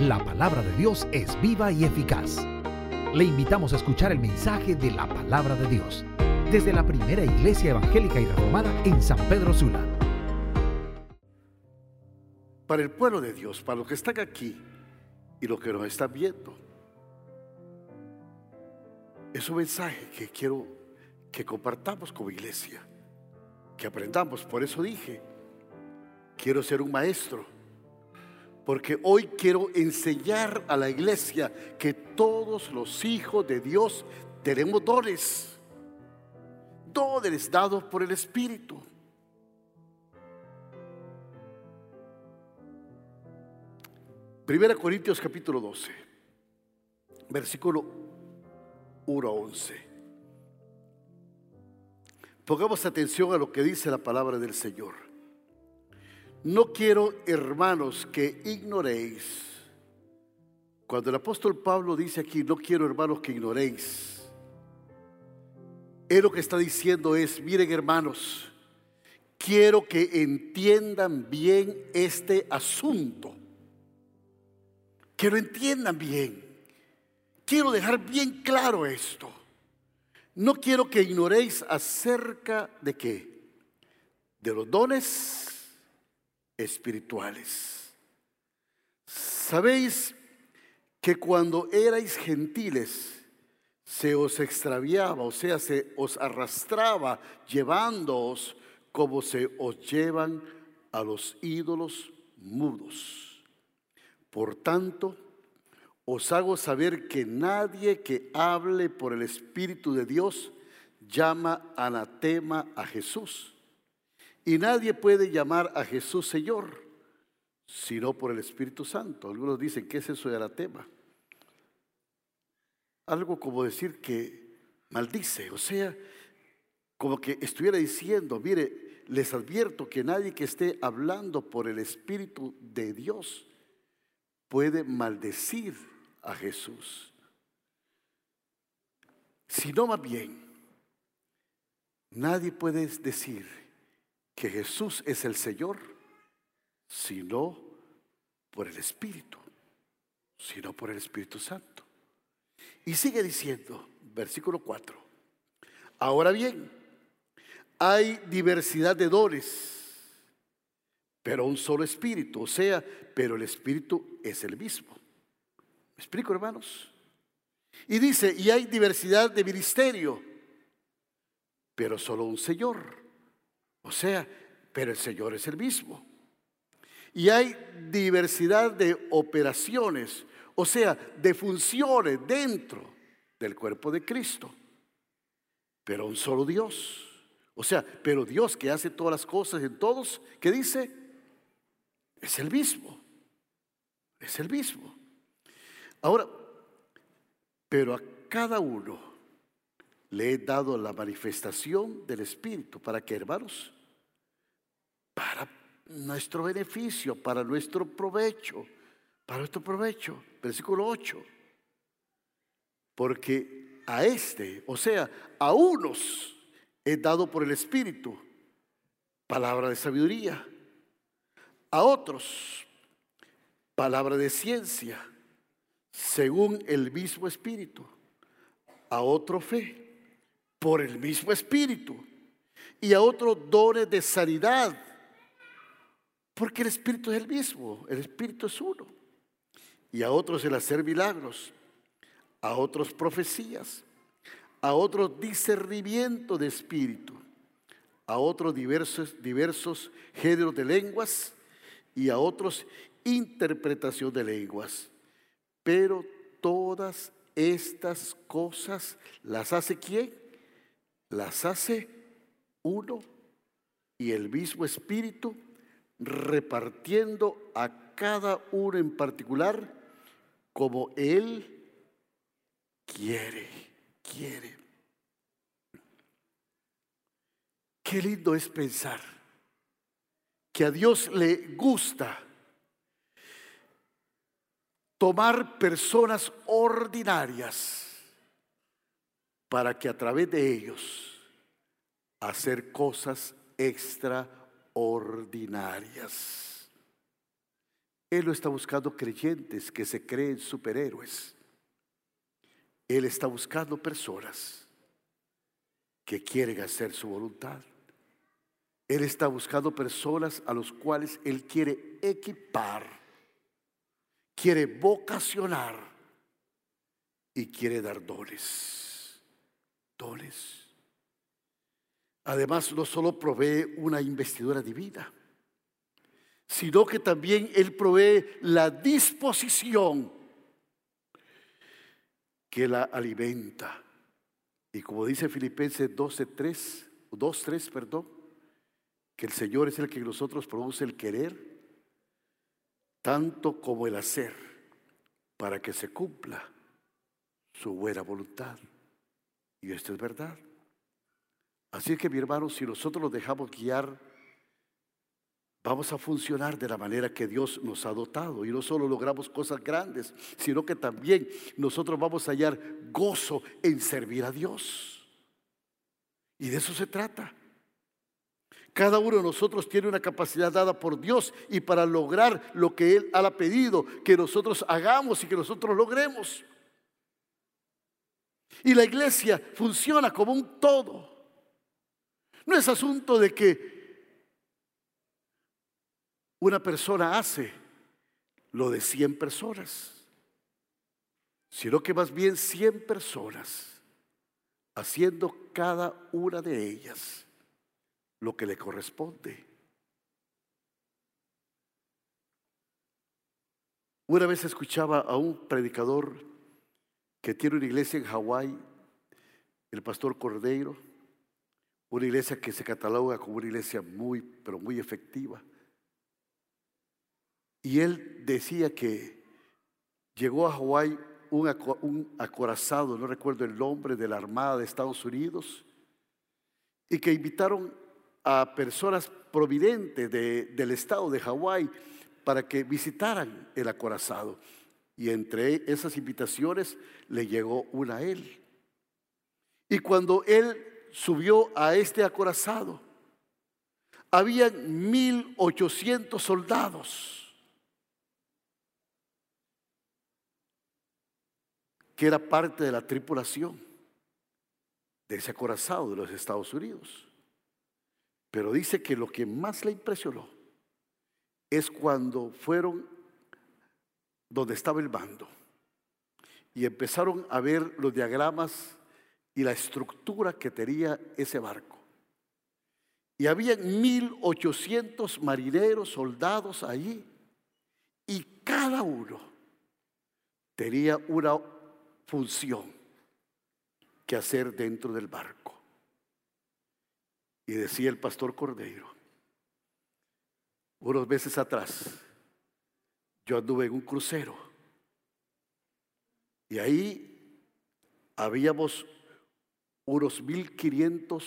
La palabra de Dios es viva y eficaz. Le invitamos a escuchar el mensaje de la palabra de Dios desde la primera iglesia evangélica y reformada en San Pedro Sula. Para el pueblo de Dios, para los que están aquí y los que nos están viendo, es un mensaje que quiero que compartamos como iglesia, que aprendamos. Por eso dije, quiero ser un maestro, porque hoy quiero enseñar a la iglesia que todos los hijos de Dios tenemos dones, dones dados por el Espíritu. Primera Corintios capítulo 12, versículo 1 a 11. Pongamos atención a lo que dice la palabra del Señor. No quiero, hermanos, que ignoréis. Cuando el apóstol Pablo dice aquí, no quiero, hermanos, que ignoréis. Él lo que está diciendo es, miren, hermanos, quiero que entiendan bien este asunto. Que lo entiendan bien. Quiero dejar bien claro esto. No quiero que ignoréis acerca de qué? De los dones espirituales. Sabéis que cuando erais gentiles se os extraviaba, o sea, se os arrastraba llevándoos como se os llevan a los ídolos mudos. Por tanto, os hago saber que nadie que hable por el Espíritu de Dios llama anatema a Jesús. Y nadie puede llamar a Jesús Señor, sino por el Espíritu Santo. Algunos dicen, ¿qué es eso de anatema? Algo como decir que maldice, o sea, como que estuviera diciendo, mire, les advierto que nadie que esté hablando por el Espíritu de Dios puede maldecir a Jesús. Si no más bien, nadie puede decir que Jesús es el Señor, sino por el Espíritu, sino por el Espíritu Santo. Y sigue diciendo, versículo 4, ahora bien, hay diversidad de dones, pero un solo Espíritu, o sea, pero el Espíritu es el mismo explico, hermanos? Y dice, y hay diversidad de ministerio, pero solo un Señor. O sea, pero el Señor es el mismo. Y hay diversidad de operaciones, o sea, de funciones dentro del cuerpo de Cristo. Pero un solo Dios. O sea, pero Dios que hace todas las cosas en todos, ¿qué dice? Es el mismo. Es el mismo. Ahora, pero a cada uno le he dado la manifestación del Espíritu. ¿Para qué, hermanos? Para nuestro beneficio, para nuestro provecho, para nuestro provecho. Versículo 8. Porque a este, o sea, a unos he dado por el Espíritu palabra de sabiduría, a otros palabra de ciencia según el mismo Espíritu, a otro fe, por el mismo Espíritu, y a otro dones de sanidad, porque el Espíritu es el mismo, el Espíritu es uno, y a otros el hacer milagros, a otros profecías, a otros discernimiento de espíritu, a otros diversos, diversos géneros de lenguas y a otros interpretación de lenguas. Pero todas estas cosas las hace quién? Las hace uno y el mismo Espíritu repartiendo a cada uno en particular como Él quiere, quiere. Qué lindo es pensar que a Dios le gusta tomar personas ordinarias para que a través de ellos hacer cosas extraordinarias. Él no está buscando creyentes que se creen superhéroes. Él está buscando personas que quieren hacer su voluntad. Él está buscando personas a los cuales Él quiere equipar, quiere vocacionar y quiere dar dones. Además, no solo provee una investidura divina, sino que también Él provee la disposición que la alimenta. Y como dice Filipenses 12.3, 2.3, perdón, que el Señor es el que nosotros produce el querer, tanto como el hacer, para que se cumpla su buena voluntad. Y esto es verdad. Así que mi hermano, si nosotros nos dejamos guiar, vamos a funcionar de la manera que Dios nos ha dotado. Y no solo logramos cosas grandes, sino que también nosotros vamos a hallar gozo en servir a Dios. Y de eso se trata. Cada uno de nosotros tiene una capacidad dada por Dios y para lograr lo que Él ha pedido que nosotros hagamos y que nosotros logremos. Y la iglesia funciona como un todo. No es asunto de que una persona hace lo de 100 personas, sino que más bien 100 personas haciendo cada una de ellas lo que le corresponde. Una vez escuchaba a un predicador que tiene una iglesia en Hawái, el pastor Cordeiro, una iglesia que se cataloga como una iglesia muy, pero muy efectiva. Y él decía que llegó a Hawái un, acorazado, no recuerdo el nombre, de la Armada de Estados Unidos, y que invitaron a personas providentes del estado de Hawái para que visitaran el acorazado. Y entre esas invitaciones le llegó una a él. Y cuando él subió a este acorazado, habían 1800 soldados que era parte de la tripulación de ese acorazado de los Estados Unidos. Pero dice que lo que más le impresionó es cuando fueron donde estaba el bando y empezaron a ver los diagramas y la estructura que tenía ese barco. Y había 1800 marineros, soldados allí, y cada uno tenía una función que hacer dentro del barco. Y decía el pastor Cordeiro, unos meses atrás, yo anduve en un crucero. Y ahí habíamos unos 1.500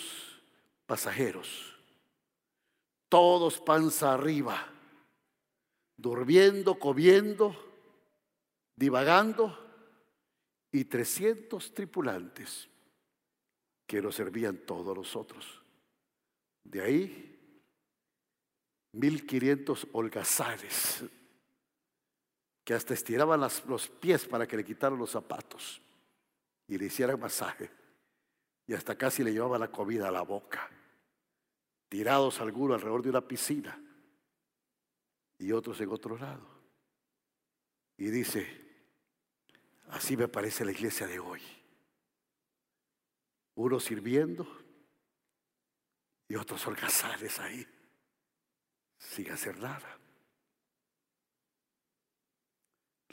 pasajeros, todos panza arriba, durmiendo, comiendo, divagando, y 300 tripulantes que nos servían todos los otros. De ahí, 1.500 holgazanes que hasta estiraban los pies para que le quitaran los zapatos y le hicieran masaje y hasta casi le llevaba la comida a la boca. Tirados algunos alrededor de una piscina y otros en otro lado. Y dice, así me parece la iglesia de hoy. Unos sirviendo y otros holgazanes ahí, sin hacer nada.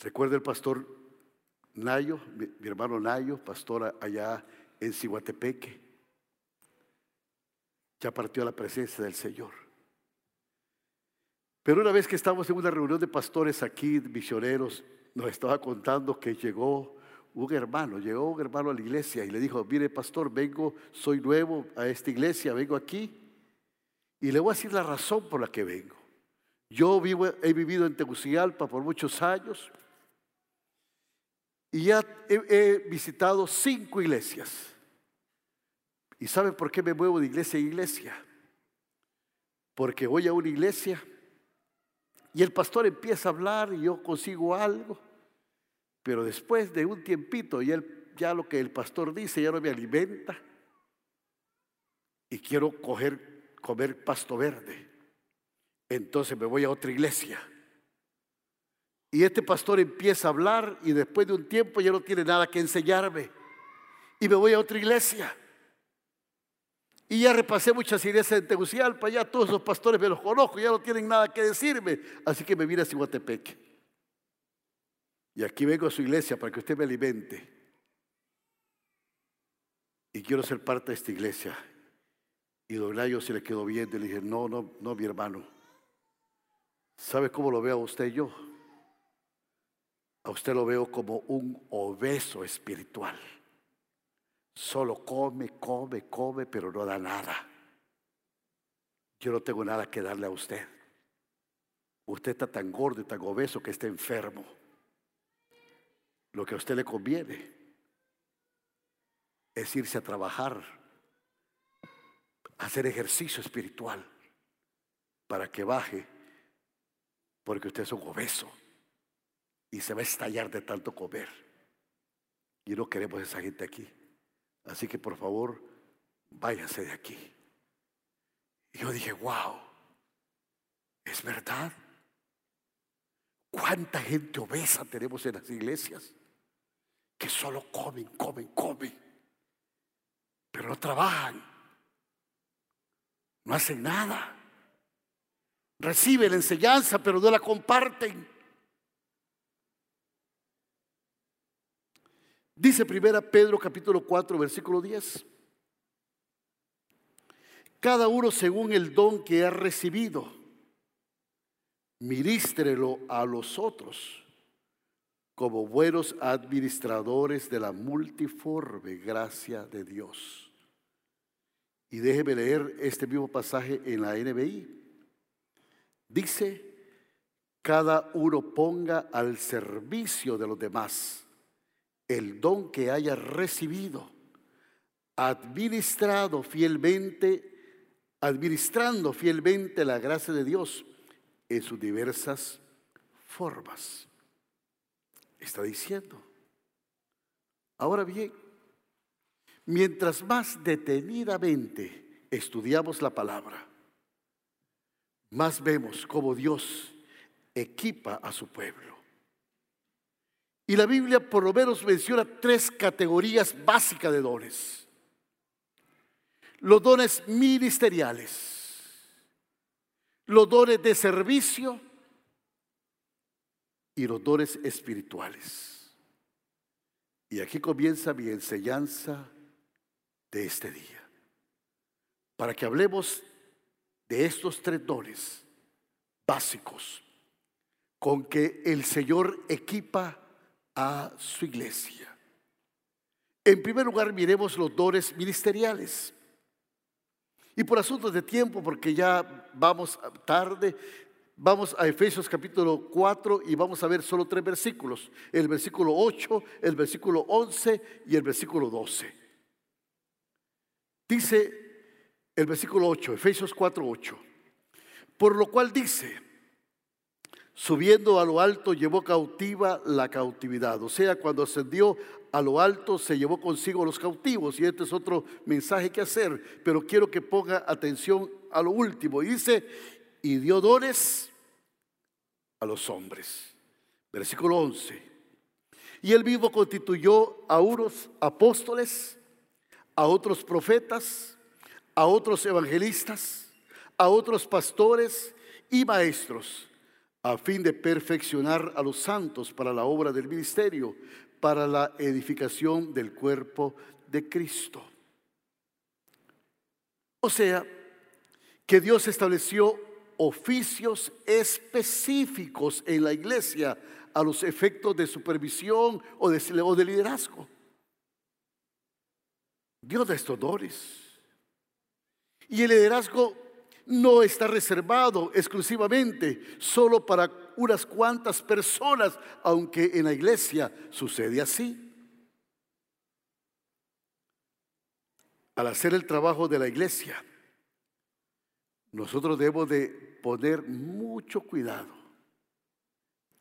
Recuerda el pastor Nayo, mi, hermano Nayo, pastor allá en Cihuatepeque. Ya partió a la presencia del Señor. Pero una vez que estábamos en una reunión de pastores aquí, misioneros, nos estaba contando que llegó un hermano, llegó un hermano a la iglesia y le dijo, mire pastor, vengo, soy nuevo a esta iglesia, vengo aquí y le voy a decir la razón por la que vengo. Yo he vivido en Tegucigalpa por muchos años y ya he, visitado cinco iglesias. ¿Y sabe por qué me muevo de iglesia a iglesia? Porque voy a una iglesia y el pastor empieza a hablar y yo consigo algo, pero después de un tiempito ya, ya lo que el pastor dice ya no me alimenta y quiero coger, comer pasto verde. Entonces me voy a otra iglesia. Y este pastor empieza a hablar y después de un tiempo ya no tiene nada que enseñarme. Y me voy a otra iglesia. Y ya repasé muchas iglesias en Tegucigalpa, ya todos los pastores me los conozco, ya no tienen nada que decirme. Así que me vine a Cihuatepec. Y aquí vengo a su iglesia para que usted me alimente. Y quiero ser parte de esta iglesia. Y don Layo se le quedó bien. Y le dije, no, no, no, mi hermano. ¿Sabe cómo lo veo a usted y yo? A usted lo veo como un obeso espiritual. Solo come, come, come, pero no da nada. Yo no tengo nada que darle a usted. Usted está tan gordo y tan obeso que está enfermo. Lo que a usted le conviene es irse a trabajar, hacer ejercicio espiritual para que baje, porque usted es un obeso y se va a estallar de tanto comer. Y no queremos esa gente aquí. Así que por favor, váyase de aquí. Y yo dije, wow, es verdad. ¿Cuánta gente obesa tenemos en las iglesias? Que solo comen, comen, comen. Pero no trabajan. No hacen nada. Reciben la enseñanza, pero no la comparten. Dice primera Pedro capítulo 4 versículo 10. Cada uno según el don que ha recibido, ministrelo a los otros como buenos administradores de la multiforme gracia de Dios. Y déjeme leer este mismo pasaje en la NBI. Dice, cada uno ponga al servicio de los demás el don que haya recibido, administrado fielmente, administrando fielmente la gracia de Dios en sus diversas formas. Está diciendo. Ahora bien, mientras más detenidamente estudiamos la palabra, más vemos cómo Dios equipa a su pueblo. Y la Biblia por lo menos menciona tres categorías básicas de dones. Los dones ministeriales, los dones de servicio y los dones espirituales. Y aquí comienza mi enseñanza de este día. Para que hablemos de estos tres dones básicos con que el Señor equipa a su iglesia. En primer lugar, miremos los dones ministeriales. Y por asuntos de tiempo, porque ya vamos tarde, vamos a Efesios capítulo 4 y vamos a ver solo tres versículos. El versículo 8, el versículo 11 y el versículo 12. Dice el versículo 8, Efesios 4, 8. Por lo cual dice, Subiendo a lo alto llevó cautiva la cautividad. O sea, cuando ascendió a lo alto se llevó consigo los cautivos. Y este es otro mensaje que hacer. Pero quiero que ponga atención a lo último. dice, y dio dones a los hombres. Versículo 11. Y él mismo constituyó a unos apóstoles, a otros profetas, a otros evangelistas, a otros pastores y maestros a fin de perfeccionar a los santos para la obra del ministerio, para la edificación del cuerpo de Cristo. O sea, que Dios estableció oficios específicos en la iglesia a los efectos de supervisión o de, liderazgo. Dios de estos dones. Y el liderazgo no está reservado exclusivamente solo para unas cuantas personas, aunque en la iglesia sucede así. Al hacer el trabajo de la iglesia, nosotros debemos de poner mucho cuidado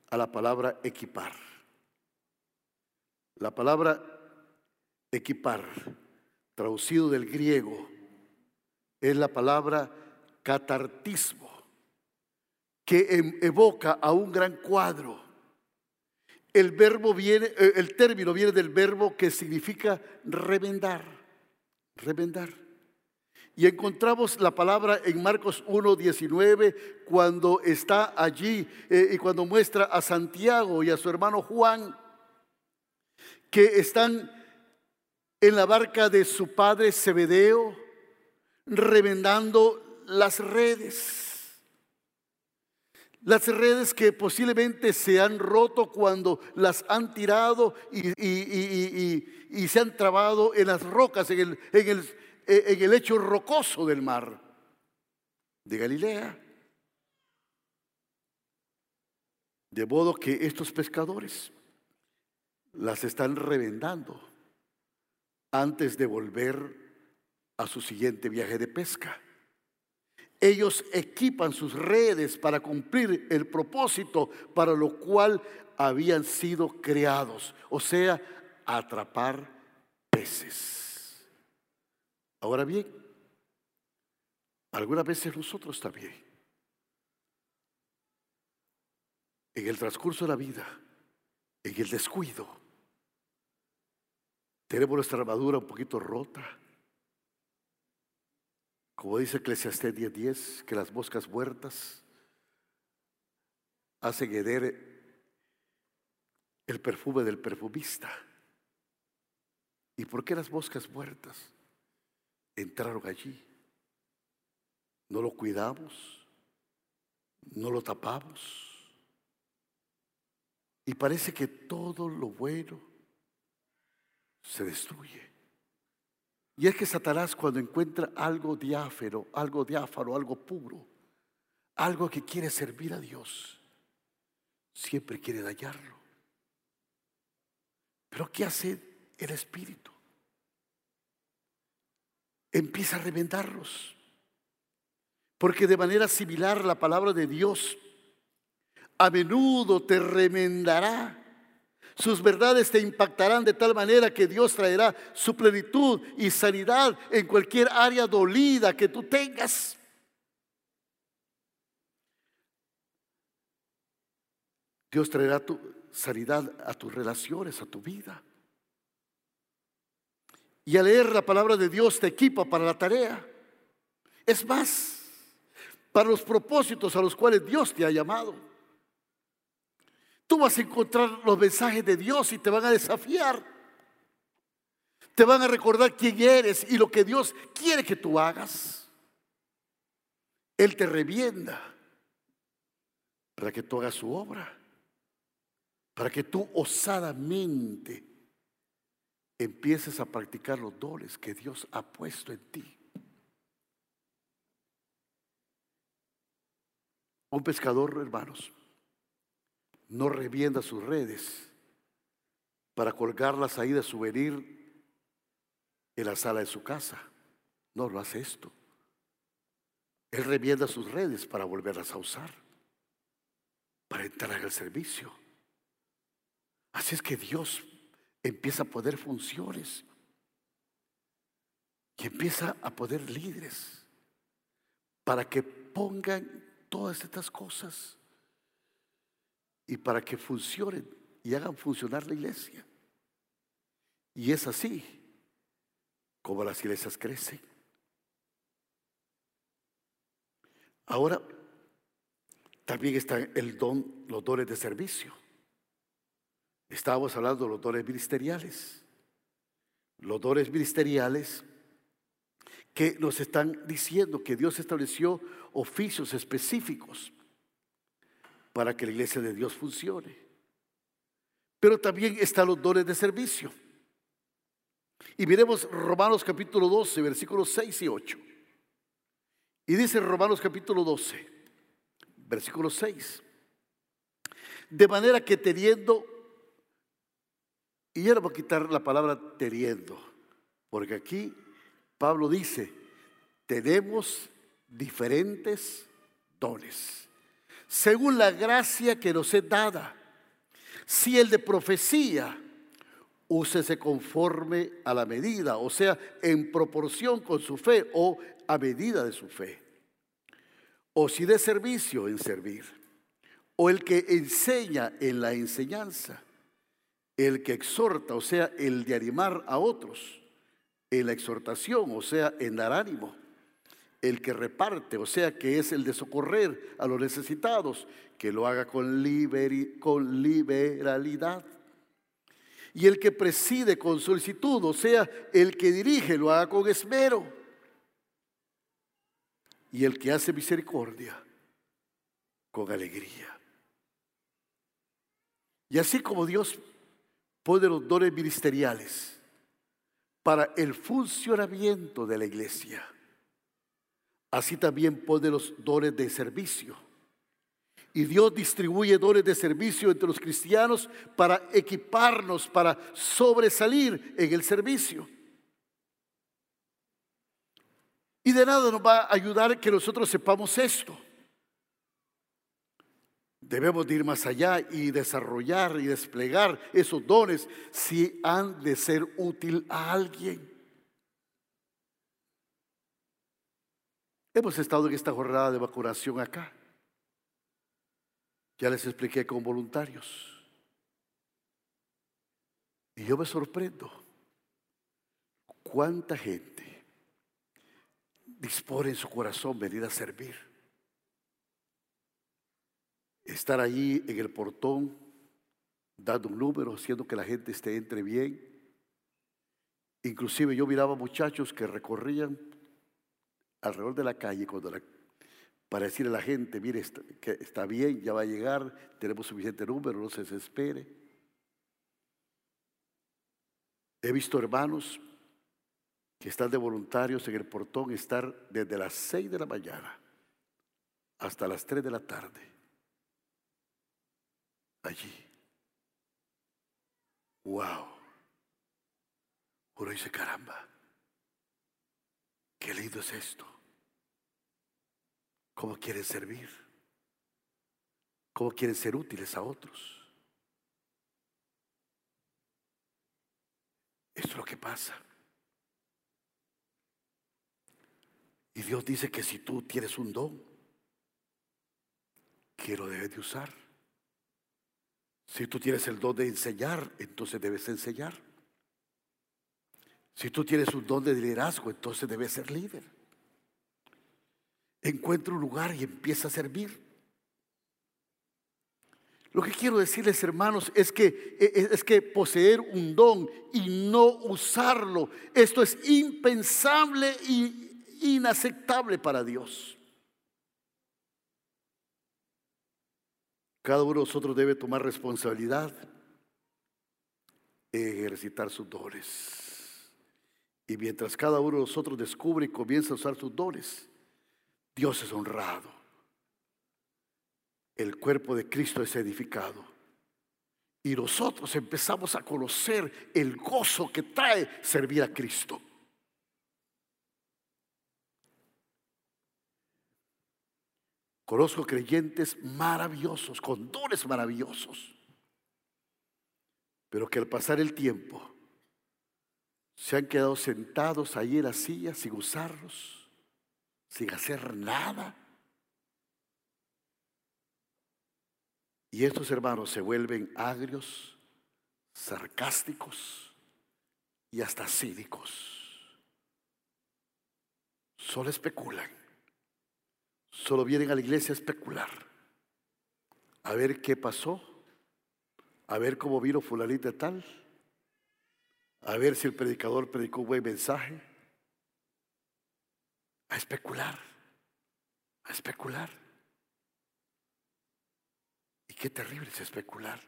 a la palabra equipar. La palabra equipar, traducido del griego, es la palabra catartismo, que em, evoca a un gran cuadro. El verbo viene, eh, el término viene del verbo que significa remendar, remendar. Y encontramos la palabra en Marcos 1.19 cuando está allí eh, y cuando muestra a Santiago y a su hermano Juan que están en la barca de su padre Zebedeo remendando las redes. Las redes que posiblemente se han roto cuando las han tirado y, se han trabado en las rocas, en el, en el eh, en el lecho rocoso del mar de Galilea. De modo que estos pescadores las están revendando antes de volver a su siguiente viaje de pesca. Ellos equipan sus redes para cumplir el propósito para lo cual habían sido creados, o sea, atrapar peces. Ahora bien, algunas veces nosotros también, en el transcurso de la vida, en el descuido, tenemos nuestra armadura un poquito rota. Como dice Eclesiastés 10:10, que las moscas muertas hacen heder el perfume del perfumista. ¿Y por qué las moscas muertas? entraron allí. No lo cuidamos, no lo tapamos. Y parece que todo lo bueno se destruye. Y es que Satanás cuando encuentra algo diáfero, algo diáfaro, algo puro, algo que quiere servir a Dios, siempre quiere dañarlo. Pero ¿qué hace el Espíritu? empieza a reventarlos. Porque de manera similar la palabra de Dios a menudo te remendará. Sus verdades te impactarán de tal manera que Dios traerá su plenitud y sanidad en cualquier área dolida que tú tengas. Dios traerá tu sanidad a tus relaciones, a tu vida. Y al leer la palabra de Dios te equipa para la tarea. Es más, para los propósitos a los cuales Dios te ha llamado. Tú vas a encontrar los mensajes de Dios y te van a desafiar. Te van a recordar quién eres y lo que Dios quiere que tú hagas. Él te revienda para que tú hagas su obra, para que tú osadamente empieces a practicar los dones que Dios ha puesto en ti. Un pescador, hermanos, no revienda sus redes para colgarlas ahí de souvenir en la sala de su casa. No lo hace esto. Él revienda sus redes para volverlas a usar, para entrar al servicio. Así es que Dios empieza a poder funciones y empieza a poder líderes para que pongan todas estas cosas y para que funcionen y hagan funcionar la iglesia. Y es así como las iglesias crecen. Ahora, también está el don, los dones de servicio. Estábamos hablando de los dones ministeriales. Los dones ministeriales que nos están diciendo que Dios estableció oficios específicos para que la iglesia de Dios funcione. Pero también están los dones de servicio. Y miremos Romanos capítulo 12, versículos 6 y 8. Y dice Romanos capítulo 12, versículo 6. De manera que teniendo y ya le voy a quitar la palabra teniendo, porque aquí Pablo dice, tenemos diferentes dones, según la gracia que nos es dada. Si el de profecía, úsese conforme a la medida, o sea, en proporción con su fe o a medida de su fe. O si de servicio en servir. O el que enseña en la enseñanza. El que exhorta, o sea, el de animar a otros. En la exhortación, o sea, en dar ánimo. El que reparte, o sea, que es el de socorrer a los necesitados, que lo haga con, con liberalidad y el que preside con solicitud, o sea, el que dirige, lo haga con esmero. Y el que hace misericordia, con alegría. Y así como Dios pone los dones ministeriales para el funcionamiento de la iglesia, así también pone los dones de servicio y Dios distribuye dones de servicio entre los cristianos para equiparnos, para sobresalir en el servicio. Y de nada nos va a ayudar que nosotros sepamos esto. Debemos de ir más allá y desarrollar y desplegar esos dones si han de ser útil a alguien. Hemos estado en esta jornada de vacunación acá. Ya les expliqué con voluntarios. Y yo me sorprendo cuánta gente dispone en su corazón venir a servir. Estar allí en el portón dando un número, haciendo que la gente esté entre bien. Inclusive yo miraba muchachos que recorrían alrededor de la calle cuando la para decirle a la gente, mire, está, que está bien, ya va a llegar, tenemos suficiente número, no se desespere. He visto hermanos que están de voluntarios en el portón estar desde las 6 de la mañana hasta las 3 de la tarde. Allí. Wow. Uno dice, caramba, qué lindo es esto. ¿Cómo quieren servir? ¿Cómo quieren ser útiles a otros? Esto es lo que pasa. Y Dios dice que si tú tienes un don, que lo debes de usar. Si tú tienes el don de enseñar, entonces debes enseñar. Si tú tienes un don de liderazgo, entonces debes ser líder encuentra un lugar y empieza a servir. Lo que quiero decirles, hermanos, es que, e, e, es que poseer un don y no usarlo, esto es impensable e inaceptable para Dios. Cada uno de nosotros debe tomar responsabilidad en ejercitar sus dones. Y mientras cada uno de nosotros descubre y comienza a usar sus dones, Dios es honrado. El cuerpo de Cristo es edificado. Y nosotros empezamos a conocer el gozo que trae servir a Cristo. Conozco creyentes maravillosos, con dones maravillosos, pero que al pasar el tiempo se han quedado sentados ahí en la silla sin usarlos sin hacer nada. Y estos hermanos se vuelven agrios, sarcásticos y hasta cínicos. Solo especulan. Solo vienen a la iglesia a especular. A ver qué pasó. A ver cómo vino fulanita tal. A ver si el predicador predicó un buen mensaje a especular, a especular. Y qué terrible es especular.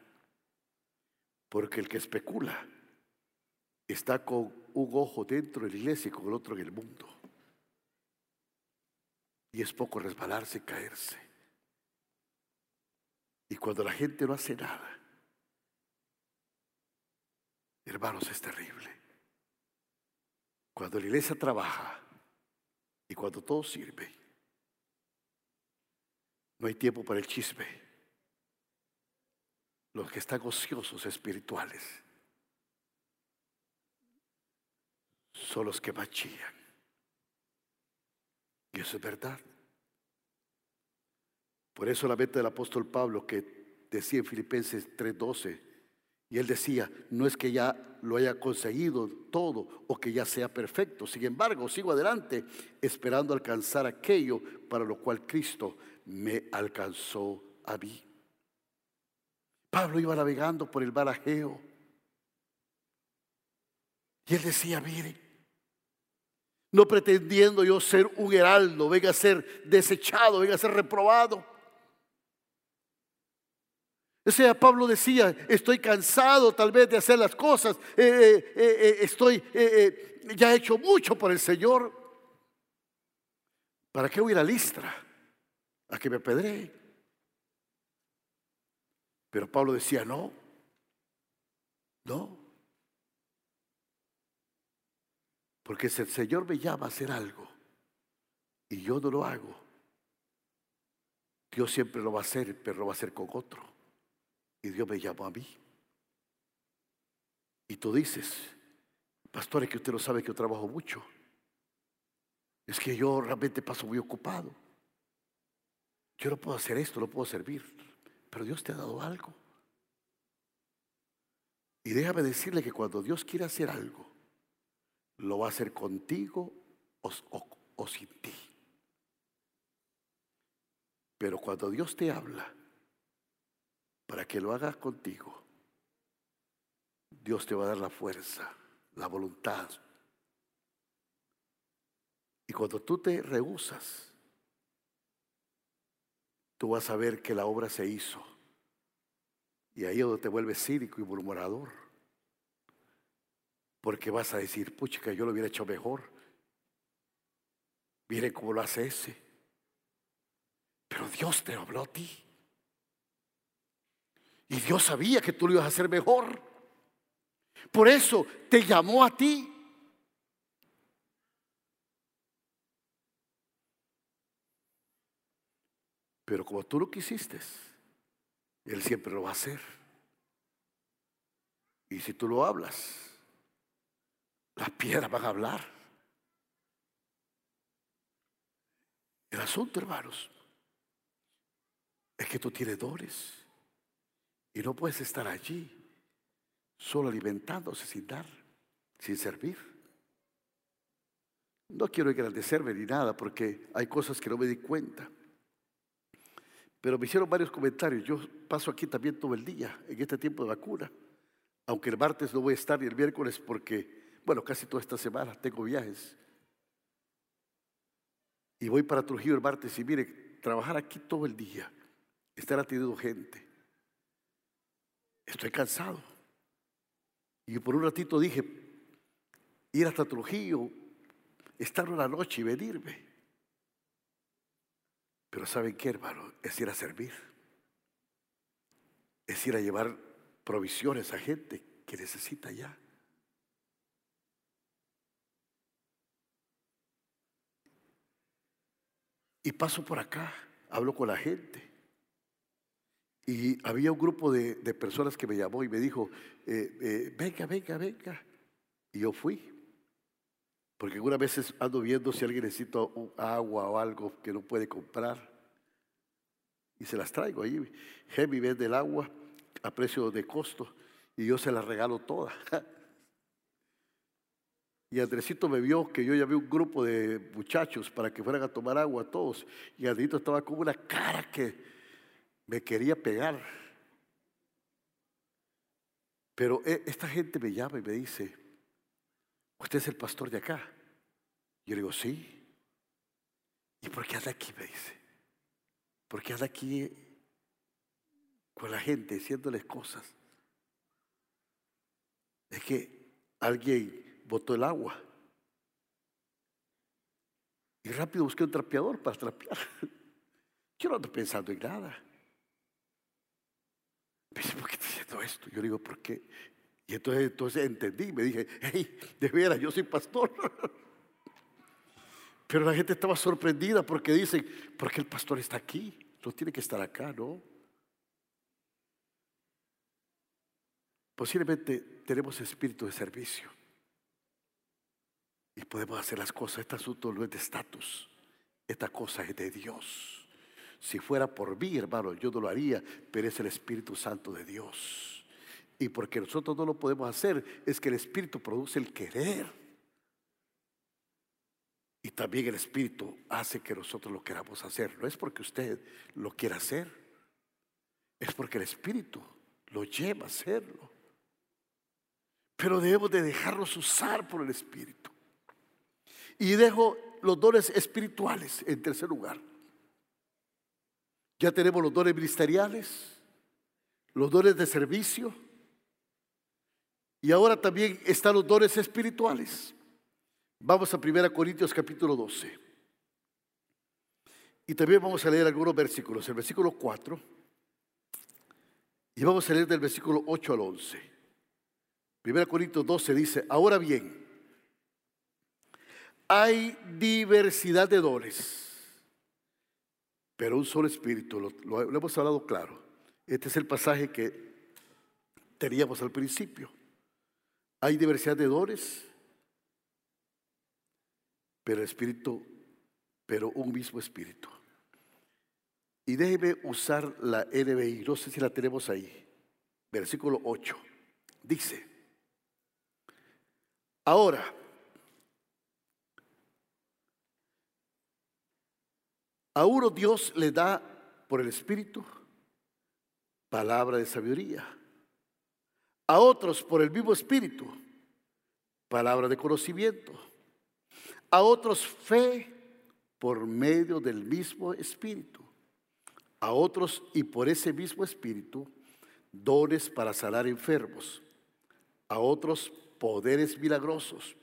Porque el que especula está con un ojo dentro de la iglesia y con el otro en el mundo. Y es poco resbalarse y caerse. Y cuando la gente no hace nada, hermanos, es terrible. Cuando la iglesia trabaja, y cuando todo sirve, no hay tiempo para el chisme. los que están ociosos espirituales son los que más chillan. Y eso es verdad. Por eso la meta del apóstol Pablo que decía en Filipenses 3:12, y él decía, no es que ya lo haya conseguido todo o que ya sea perfecto, sin embargo, sigo adelante esperando alcanzar aquello para lo cual Cristo me alcanzó a mí. Pablo iba navegando por el barajeo y él decía, mire, no pretendiendo yo ser un heraldo, venga a ser desechado, venga a ser reprobado. O sea, Pablo decía, estoy cansado tal vez de hacer las cosas, eh, eh, eh, estoy, ya he hecho mucho por el Señor. ¿Para qué voy a ir a Listra? A que me apedree. Pero Pablo decía, no, no. Porque si el Señor me llama a hacer algo y yo no lo hago, Dios siempre lo va a hacer, pero lo va a hacer con otro. Y Dios me llamó a mí. Y tú dices, pastor, es que usted no sabe que yo trabajo mucho. Es que yo realmente paso muy ocupado. Yo no puedo hacer esto, no puedo servir. Pero Dios te ha dado algo. Y déjame decirle que cuando Dios quiere hacer algo, lo va a hacer contigo o, o sin ti. Pero cuando Dios te habla, para que lo hagas contigo, Dios te va a dar la fuerza, la voluntad. Y cuando tú te rehusas, tú vas a ver que la obra se hizo. Y ahí es donde te vuelves cínico y murmurador. Porque vas a decir, pucha, yo lo hubiera hecho mejor. Miren cómo lo hace ese. Pero Dios te habló a ti. Y Dios sabía que tú lo ibas a hacer mejor. Por eso te llamó a ti. Pero como tú lo quisiste, Él siempre lo va a hacer. Y si tú lo hablas, las piedras van a hablar. El asunto, hermanos, es que tú tienes dones. Y no puedes estar allí solo alimentándose sin dar, sin servir. No quiero engrandecerme ni nada porque hay cosas que no me di cuenta. Pero me hicieron varios comentarios. Yo paso aquí también todo el día, en este tiempo de vacuna. Aunque el martes no voy a estar ni el miércoles porque, bueno, casi toda esta semana tengo viajes. Y voy para Trujillo el martes y mire, trabajar aquí todo el día, estar atendiendo gente, estoy cansado. Y por un ratito dije, ir hasta Trujillo, estar una noche y venirme. Pero ¿saben qué, hermano? Es ir a servir. Es ir a llevar provisiones a gente que necesita ya. Y paso por acá, hablo con la gente. Y había un grupo de, personas que me llamó y me dijo, eh, eh, venga, venga, venga. Y yo fui. Porque algunas veces ando viendo si alguien necesita agua o algo que no puede comprar. Y se las traigo ahí. Hemi vende el agua a precio de costo y yo se las regalo todas. Y Andresito me vio que yo llamé un grupo de muchachos para que fueran a tomar agua todos. Y Andresito estaba con una cara que me quería pegar. Pero eh, esta gente me llama y me dice, ¿usted es el pastor de acá? Yo le digo, sí. ¿Y por qué anda aquí? Me dice. ¿Por qué anda aquí con la gente diciéndoles cosas? Es que alguien botó el agua. Y rápido busqué un trapeador para trapear. Yo no ando pensando en nada. Me dice, ¿por qué estás haciendo esto? Yo digo, ¿por qué? Y entonces, entonces entendí, me dije, hey, de veras, yo soy pastor. Pero la gente estaba sorprendida porque dicen, ¿por qué el pastor está aquí? No tiene que estar acá, ¿no? Posiblemente tenemos espíritu de servicio y podemos hacer las cosas. Este asunto no es de estatus, esta cosa es de Dios. Si fuera por mí, hermano, yo no lo haría, pero es el Espíritu Santo de Dios. Y porque nosotros no lo podemos hacer, es que el Espíritu produce el querer. Y también el Espíritu hace que nosotros lo queramos hacer. No es porque usted lo quiera hacer, es porque el Espíritu lo lleva a hacerlo. Pero debemos de dejarnos usar por el Espíritu. Y dejo los dones espirituales en tercer lugar. Ya tenemos los dones ministeriales, los dones de servicio y ahora también están los dones espirituales. Vamos a 1 Corintios capítulo 12. Y también vamos a leer algunos versículos. El versículo 4. Y vamos a leer del versículo 8 al 11. 1 Corintios 12 dice, ahora bien, hay diversidad de dones, pero un solo espíritu, lo, hemos hablado claro. Este es el pasaje que teníamos al principio. Hay diversidad de dones, pero espíritu, pero un mismo espíritu. Y déjeme usar la NBI, no sé si la tenemos ahí. Versículo 8. Dice, Ahora, a uno Dios le da por el Espíritu palabra de sabiduría. A otros por el mismo Espíritu palabra de conocimiento. A otros fe por medio del mismo Espíritu. A otros y por ese mismo Espíritu dones para sanar enfermos. A otros poderes milagrosos,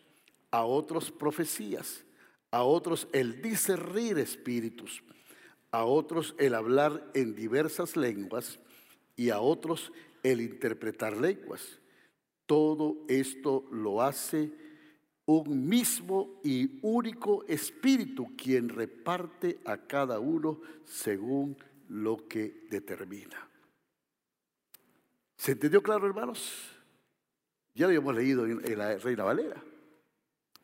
a otros profecías, a otros el discernir espíritus, a otros el hablar en diversas lenguas y a otros el interpretar lenguas. Todo esto lo hace un mismo y único espíritu quien reparte a cada uno según lo que determina. ¿Se entendió claro, hermanos? Ya lo habíamos leído en, la Reina Valera,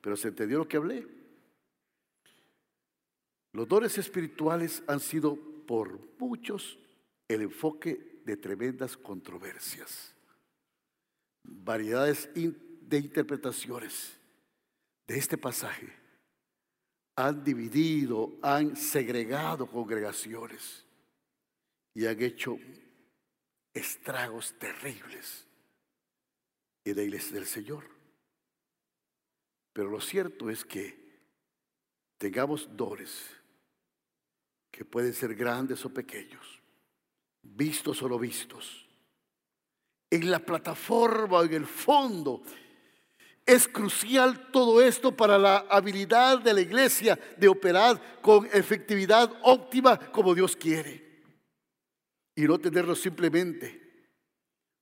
pero se entendió lo que hablé. Los dones espirituales han sido por muchos el enfoque de tremendas controversias, variedades de interpretaciones de este pasaje. Han dividido, han segregado congregaciones y han hecho estragos terribles y de iglesia del Señor. Pero lo cierto es que tengamos dones que pueden ser grandes o pequeños, vistos o no vistos. En la plataforma o en el fondo es crucial todo esto para la habilidad de la iglesia de operar con efectividad óptima como Dios quiere. Y no tenerlos simplemente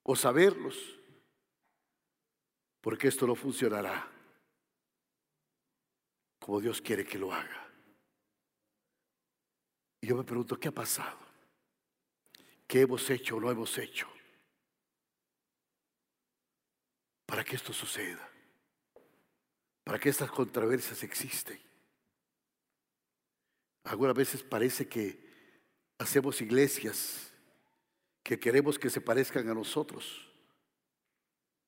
o saberlos porque esto no funcionará como Dios quiere que lo haga. Y yo me pregunto, ¿qué ha pasado? ¿Qué hemos hecho o no hemos hecho para que esto suceda? Para que estas controversias existen. Algunas veces parece que hacemos iglesias que queremos que se parezcan a nosotros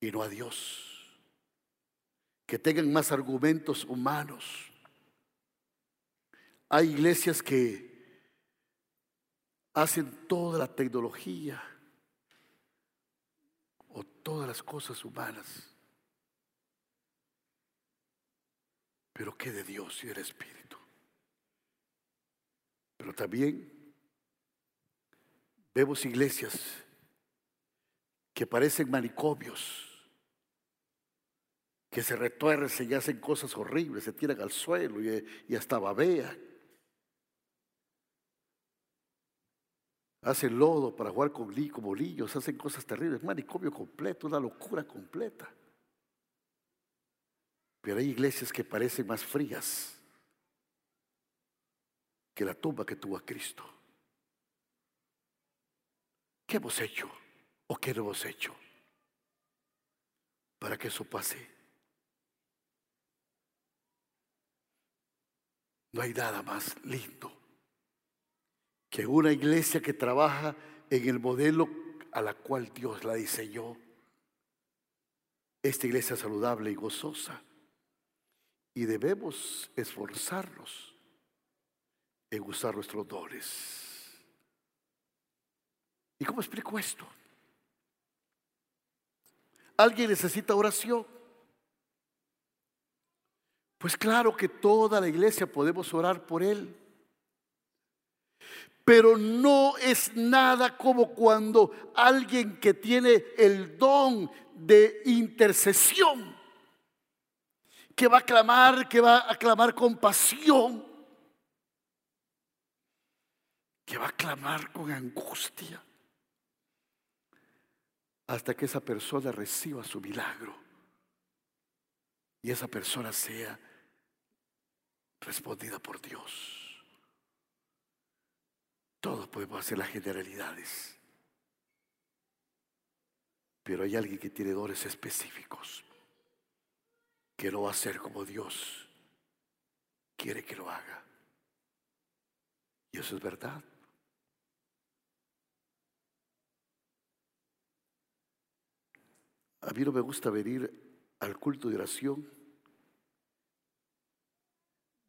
y no a Dios que tengan más argumentos humanos. Hay iglesias que hacen toda la tecnología o todas las cosas humanas. Pero ¿qué de Dios y del Espíritu? Pero también vemos iglesias que parecen manicomios que se retuercen y hacen cosas horribles, se tiran al suelo y, hasta babean. Hacen lodo para jugar con como niños, hacen cosas terribles, manicomio completo, una locura completa. Pero hay iglesias que parecen más frías que la tumba que tuvo a Cristo. ¿Qué hemos hecho o qué no hemos hecho? para que eso pase. No hay nada más lindo que una iglesia que trabaja en el modelo a la cual Dios la diseñó. Esta iglesia saludable y gozosa. Y debemos esforzarnos en usar nuestros dones. ¿Y cómo explico esto? ¿Alguien necesita oración? Pues claro que toda la iglesia podemos orar por él. Pero no es nada como cuando alguien que tiene el don de intercesión, que va a clamar, que va a clamar con pasión, que va a clamar con angustia, hasta que esa persona reciba su milagro y esa persona sea respondida por Dios. Todos podemos hacer las generalidades. Pero hay alguien que tiene dones específicos, que lo va a hacer como Dios quiere que lo haga. Y eso es verdad. A mí no me gusta venir al culto de oración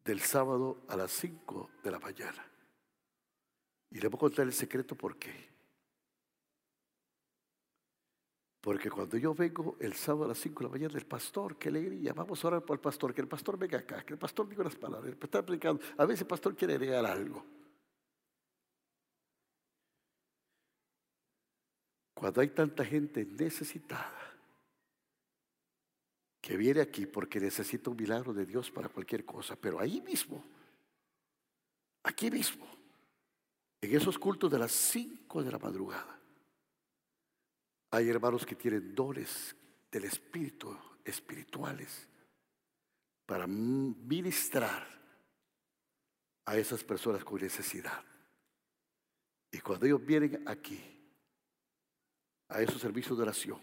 del sábado a las 5 de la mañana. Y le voy a contar el secreto por qué. Porque cuando yo vengo el sábado a las 5 de la mañana, el pastor, qué alegría, vamos a orar por el pastor, que el pastor venga acá, que el pastor diga unas palabras, el pastor predicando. A veces el pastor quiere agregar algo. Cuando hay tanta gente necesitada que viene aquí porque necesita un milagro de Dios para cualquier cosa, pero ahí mismo, aquí mismo, en esos cultos de las 5 de la madrugada, hay hermanos que tienen dones del Espíritu, espirituales, para ministrar a esas personas con necesidad. Y cuando ellos vienen aquí, a esos servicios de oración,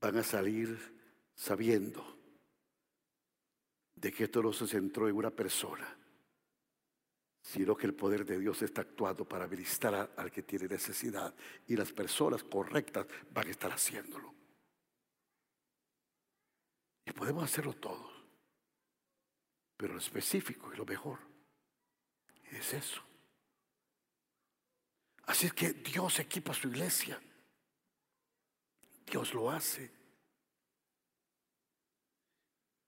van a salir sabiendo de que esto no se centró en una persona, sino que el poder de Dios está actuando para ministrar al que tiene necesidad y las personas correctas van a estar haciéndolo. Y podemos hacerlo todos, pero lo específico y lo mejor es eso. Así es que Dios equipa su iglesia. Dios lo hace.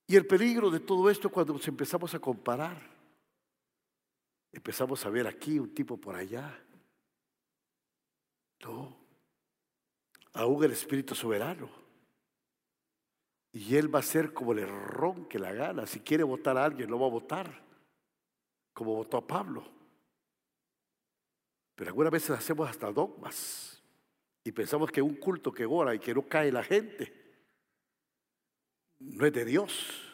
Y el peligro de todo esto cuando nos empezamos a comparar Empezamos a ver aquí un tipo por allá. No. Aún el Espíritu Soberano. Y Él va a ser como le ronque la gana. Si quiere votar a alguien, lo va a votar. Como votó a Pablo. Pero algunas veces hacemos hasta dogmas. Y pensamos que un culto que ora y que no cae la gente no es de Dios.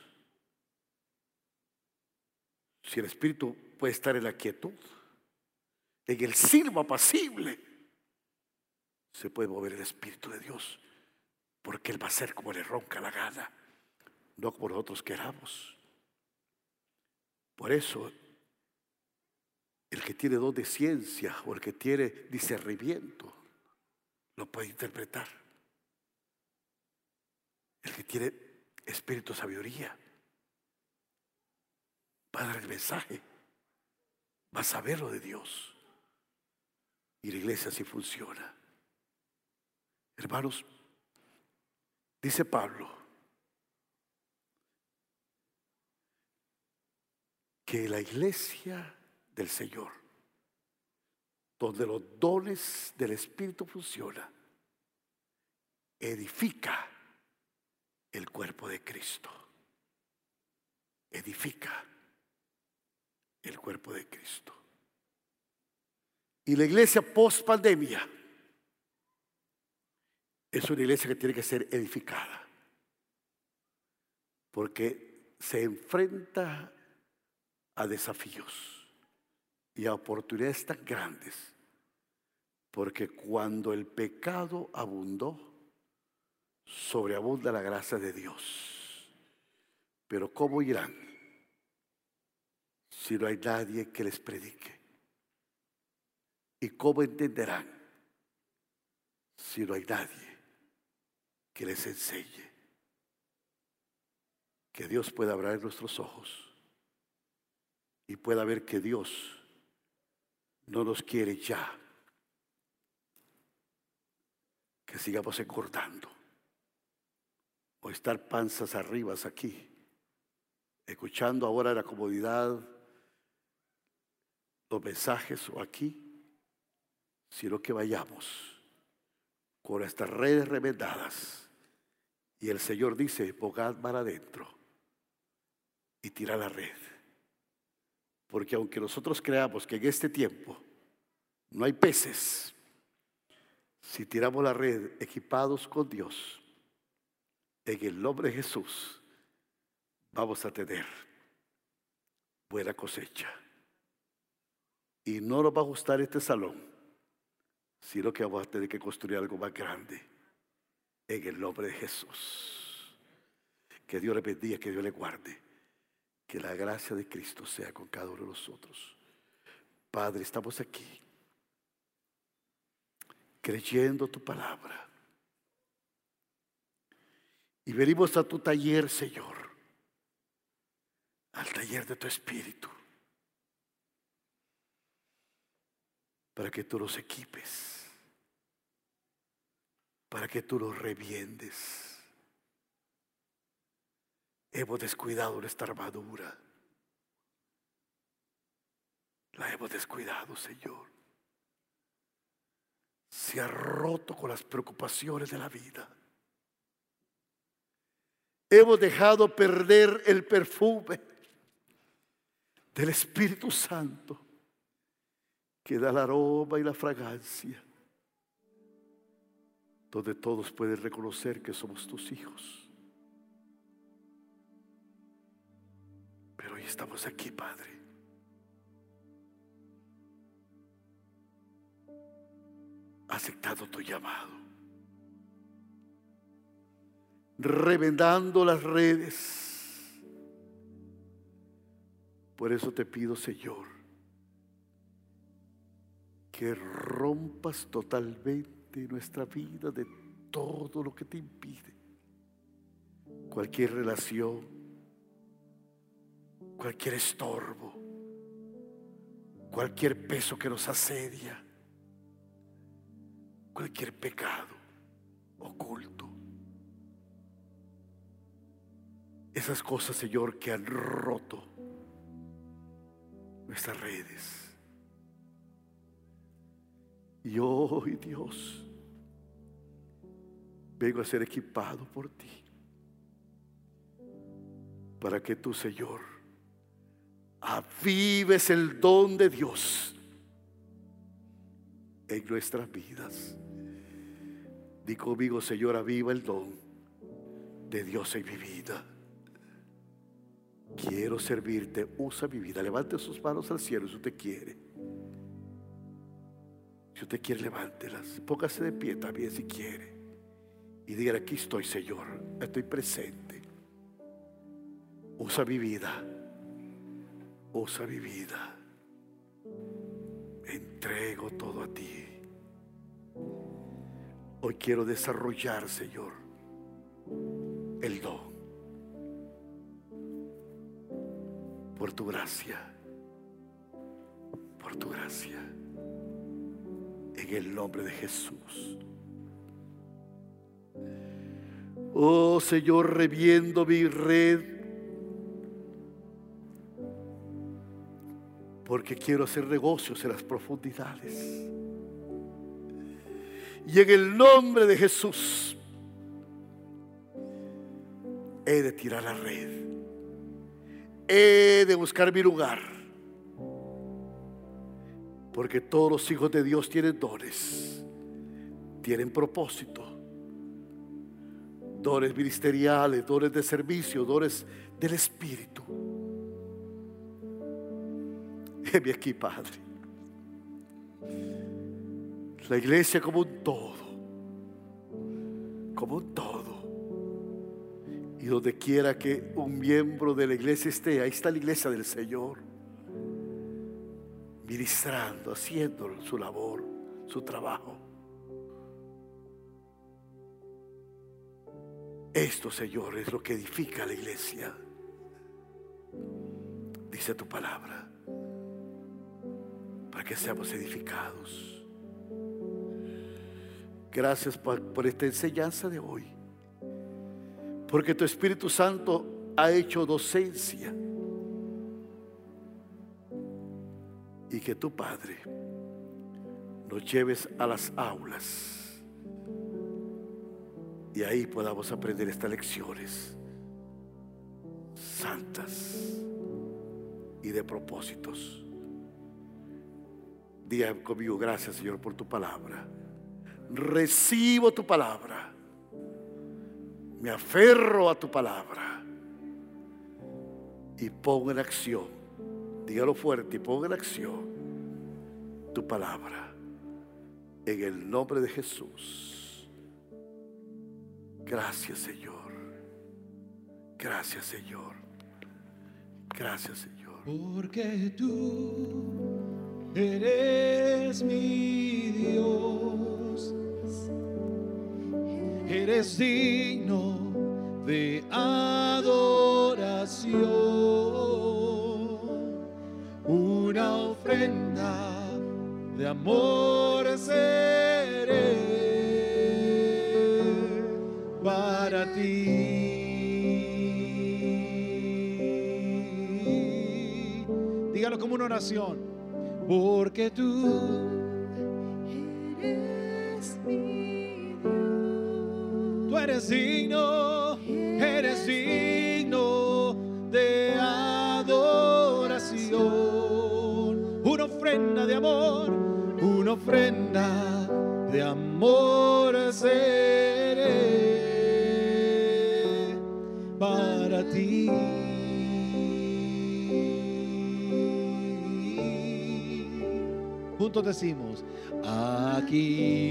Si el Espíritu puede estar en la quietud, en el silbo apacible, se puede mover el Espíritu de Dios, porque Él va a ser como le ronca la gana, no como nosotros queramos. Por eso, el que tiene don de ciencia o el que tiene discernimiento, lo puede interpretar. El que tiene espíritu sabiduría, va a dar el mensaje va a saber lo de Dios. Y la iglesia así funciona. Hermanos, dice Pablo que la iglesia del Señor, donde los dones del Espíritu funcionan, edifica el cuerpo de Cristo. Edifica el cuerpo de Cristo. Y la iglesia post pandemia es una iglesia que tiene que ser edificada. Porque se enfrenta a desafíos y a oportunidades tan grandes. Porque cuando el pecado abundó, sobreabunda la gracia de Dios. Pero ¿cómo irán si no hay nadie que les predique? ¿Y cómo entenderán si no hay nadie que les enseñe? Que Dios pueda abrir nuestros ojos y pueda ver que Dios no nos quiere ya que sigamos engordando o estar panzas arriba aquí, escuchando ahora la comodidad, los mensajes o aquí, sino que vayamos con estas redes remendadas. Y el Señor dice, bogad mar adentro y tira la red. Porque aunque nosotros creamos que en este tiempo no hay peces, si tiramos la red equipados con Dios, en el nombre de Jesús, vamos a tener buena cosecha. Y no nos va a gustar este salón, sino que vamos a tener que construir algo más grande en el nombre de Jesús. Que Dios le bendiga, que Dios le guarde. Que la gracia de Cristo sea con cada uno de nosotros. Padre, estamos aquí creyendo tu palabra. Y venimos a tu taller, Señor, al taller de tu espíritu, para que tú los equipes, para que tú los reviendes. Hemos descuidado nuestra armadura. La hemos descuidado, Señor se ha roto con las preocupaciones de la vida. Hemos dejado perder el perfume del Espíritu Santo que da el aroma y la fragancia, donde todos pueden reconocer que somos tus hijos. Pero hoy estamos aquí, Padre aceptado tu llamado. Revendando las redes. Por eso te pido, Señor, que rompas totalmente nuestra vida de todo lo que te impide. Cualquier relación, cualquier estorbo, cualquier peso que nos asedia cualquier pecado oculto. Esas cosas, Señor, que han roto nuestras redes. Y hoy, Dios, vengo a ser equipado por ti. Para que tú, Señor, avives el don de Dios en nuestras vidas. Di conmigo, Señor, aviva el don de Dios en mi vida. Quiero servirte, usa mi vida. Levante sus manos al cielo si usted quiere. Si usted quiere, levántelas. Póngase de pie también si quiere. Y diga, aquí estoy, Señor. Estoy presente. Usa mi vida. Usa mi vida. Entrego todo a ti. Hoy quiero desarrollar, Señor, el don. Por tu gracia. Por tu gracia. En el nombre de Jesús. Oh Señor, reviendo mi red. Porque quiero hacer negocios en las profundidades. Y en el nombre de Jesús he de tirar la red. He de buscar mi lugar. Porque todos los hijos de Dios tienen dones, tienen propósito, dones ministeriales, dones de servicio, dones del Espíritu. Heme aquí, Padre la iglesia como un todo, como un todo. Y donde quiera que un miembro de la iglesia esté, ahí está la iglesia del Señor, ministrando, haciendo su labor, su trabajo. Esto, Señor, es lo que edifica la iglesia. Dice tu palabra, para que seamos edificados. Gracias por esta enseñanza de hoy, porque tu Espíritu Santo ha hecho docencia y que tu Padre nos lleves a las aulas y ahí podamos aprender estas lecciones santas y de propósitos. Diga conmigo, gracias Señor por tu palabra. Recibo tu palabra. Me aferro a tu palabra. Y pongo en acción, dígalo fuerte, y pongo en acción tu palabra. En el nombre de Jesús. Gracias Señor. Gracias Señor. Gracias Señor. Porque tú eres mi Dios. Eres digno de adoración. Una ofrenda de amor seré para ti. Dígalo como una oración, porque tú eres mi Dios. Tú eres digno, eres digno ofrenda de amor, una ofrenda de amor seré para ti. Juntos decimos, aquí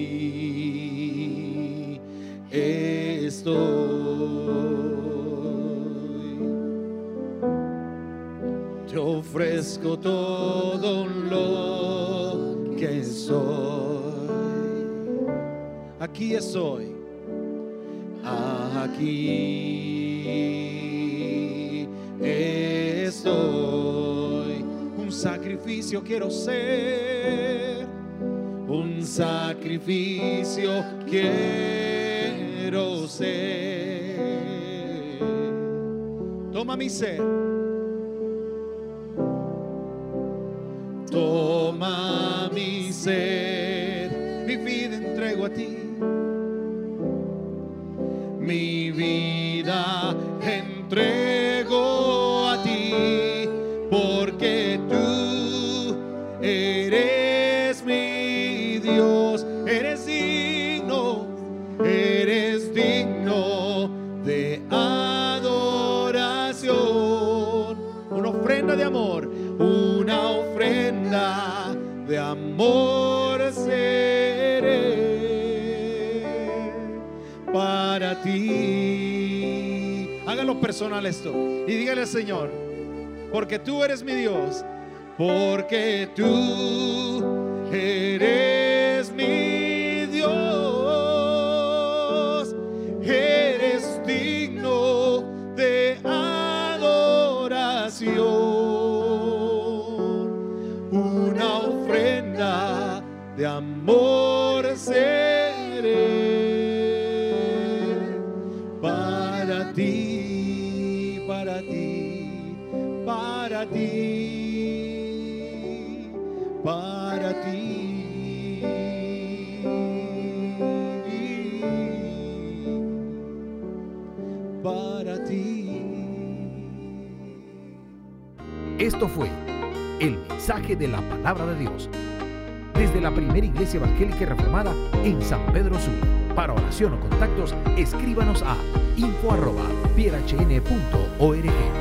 estoy. Te ofrezco todo lo Aquí estoy. Aquí estoy. Un sacrificio quiero ser. Un sacrificio quiero ser. Toma mi ser. Toma mi ser. Ti. Mi vida entrego personal esto. Y dígale al Señor, porque tú eres mi Dios, porque tú eres mi Dios, eres digno de adoración, una ofrenda de amor Esto fue el mensaje de la palabra de Dios desde la primera iglesia evangélica reformada en San Pedro Sula. Para oración o contactos, escríbanos a info@pierhn.org.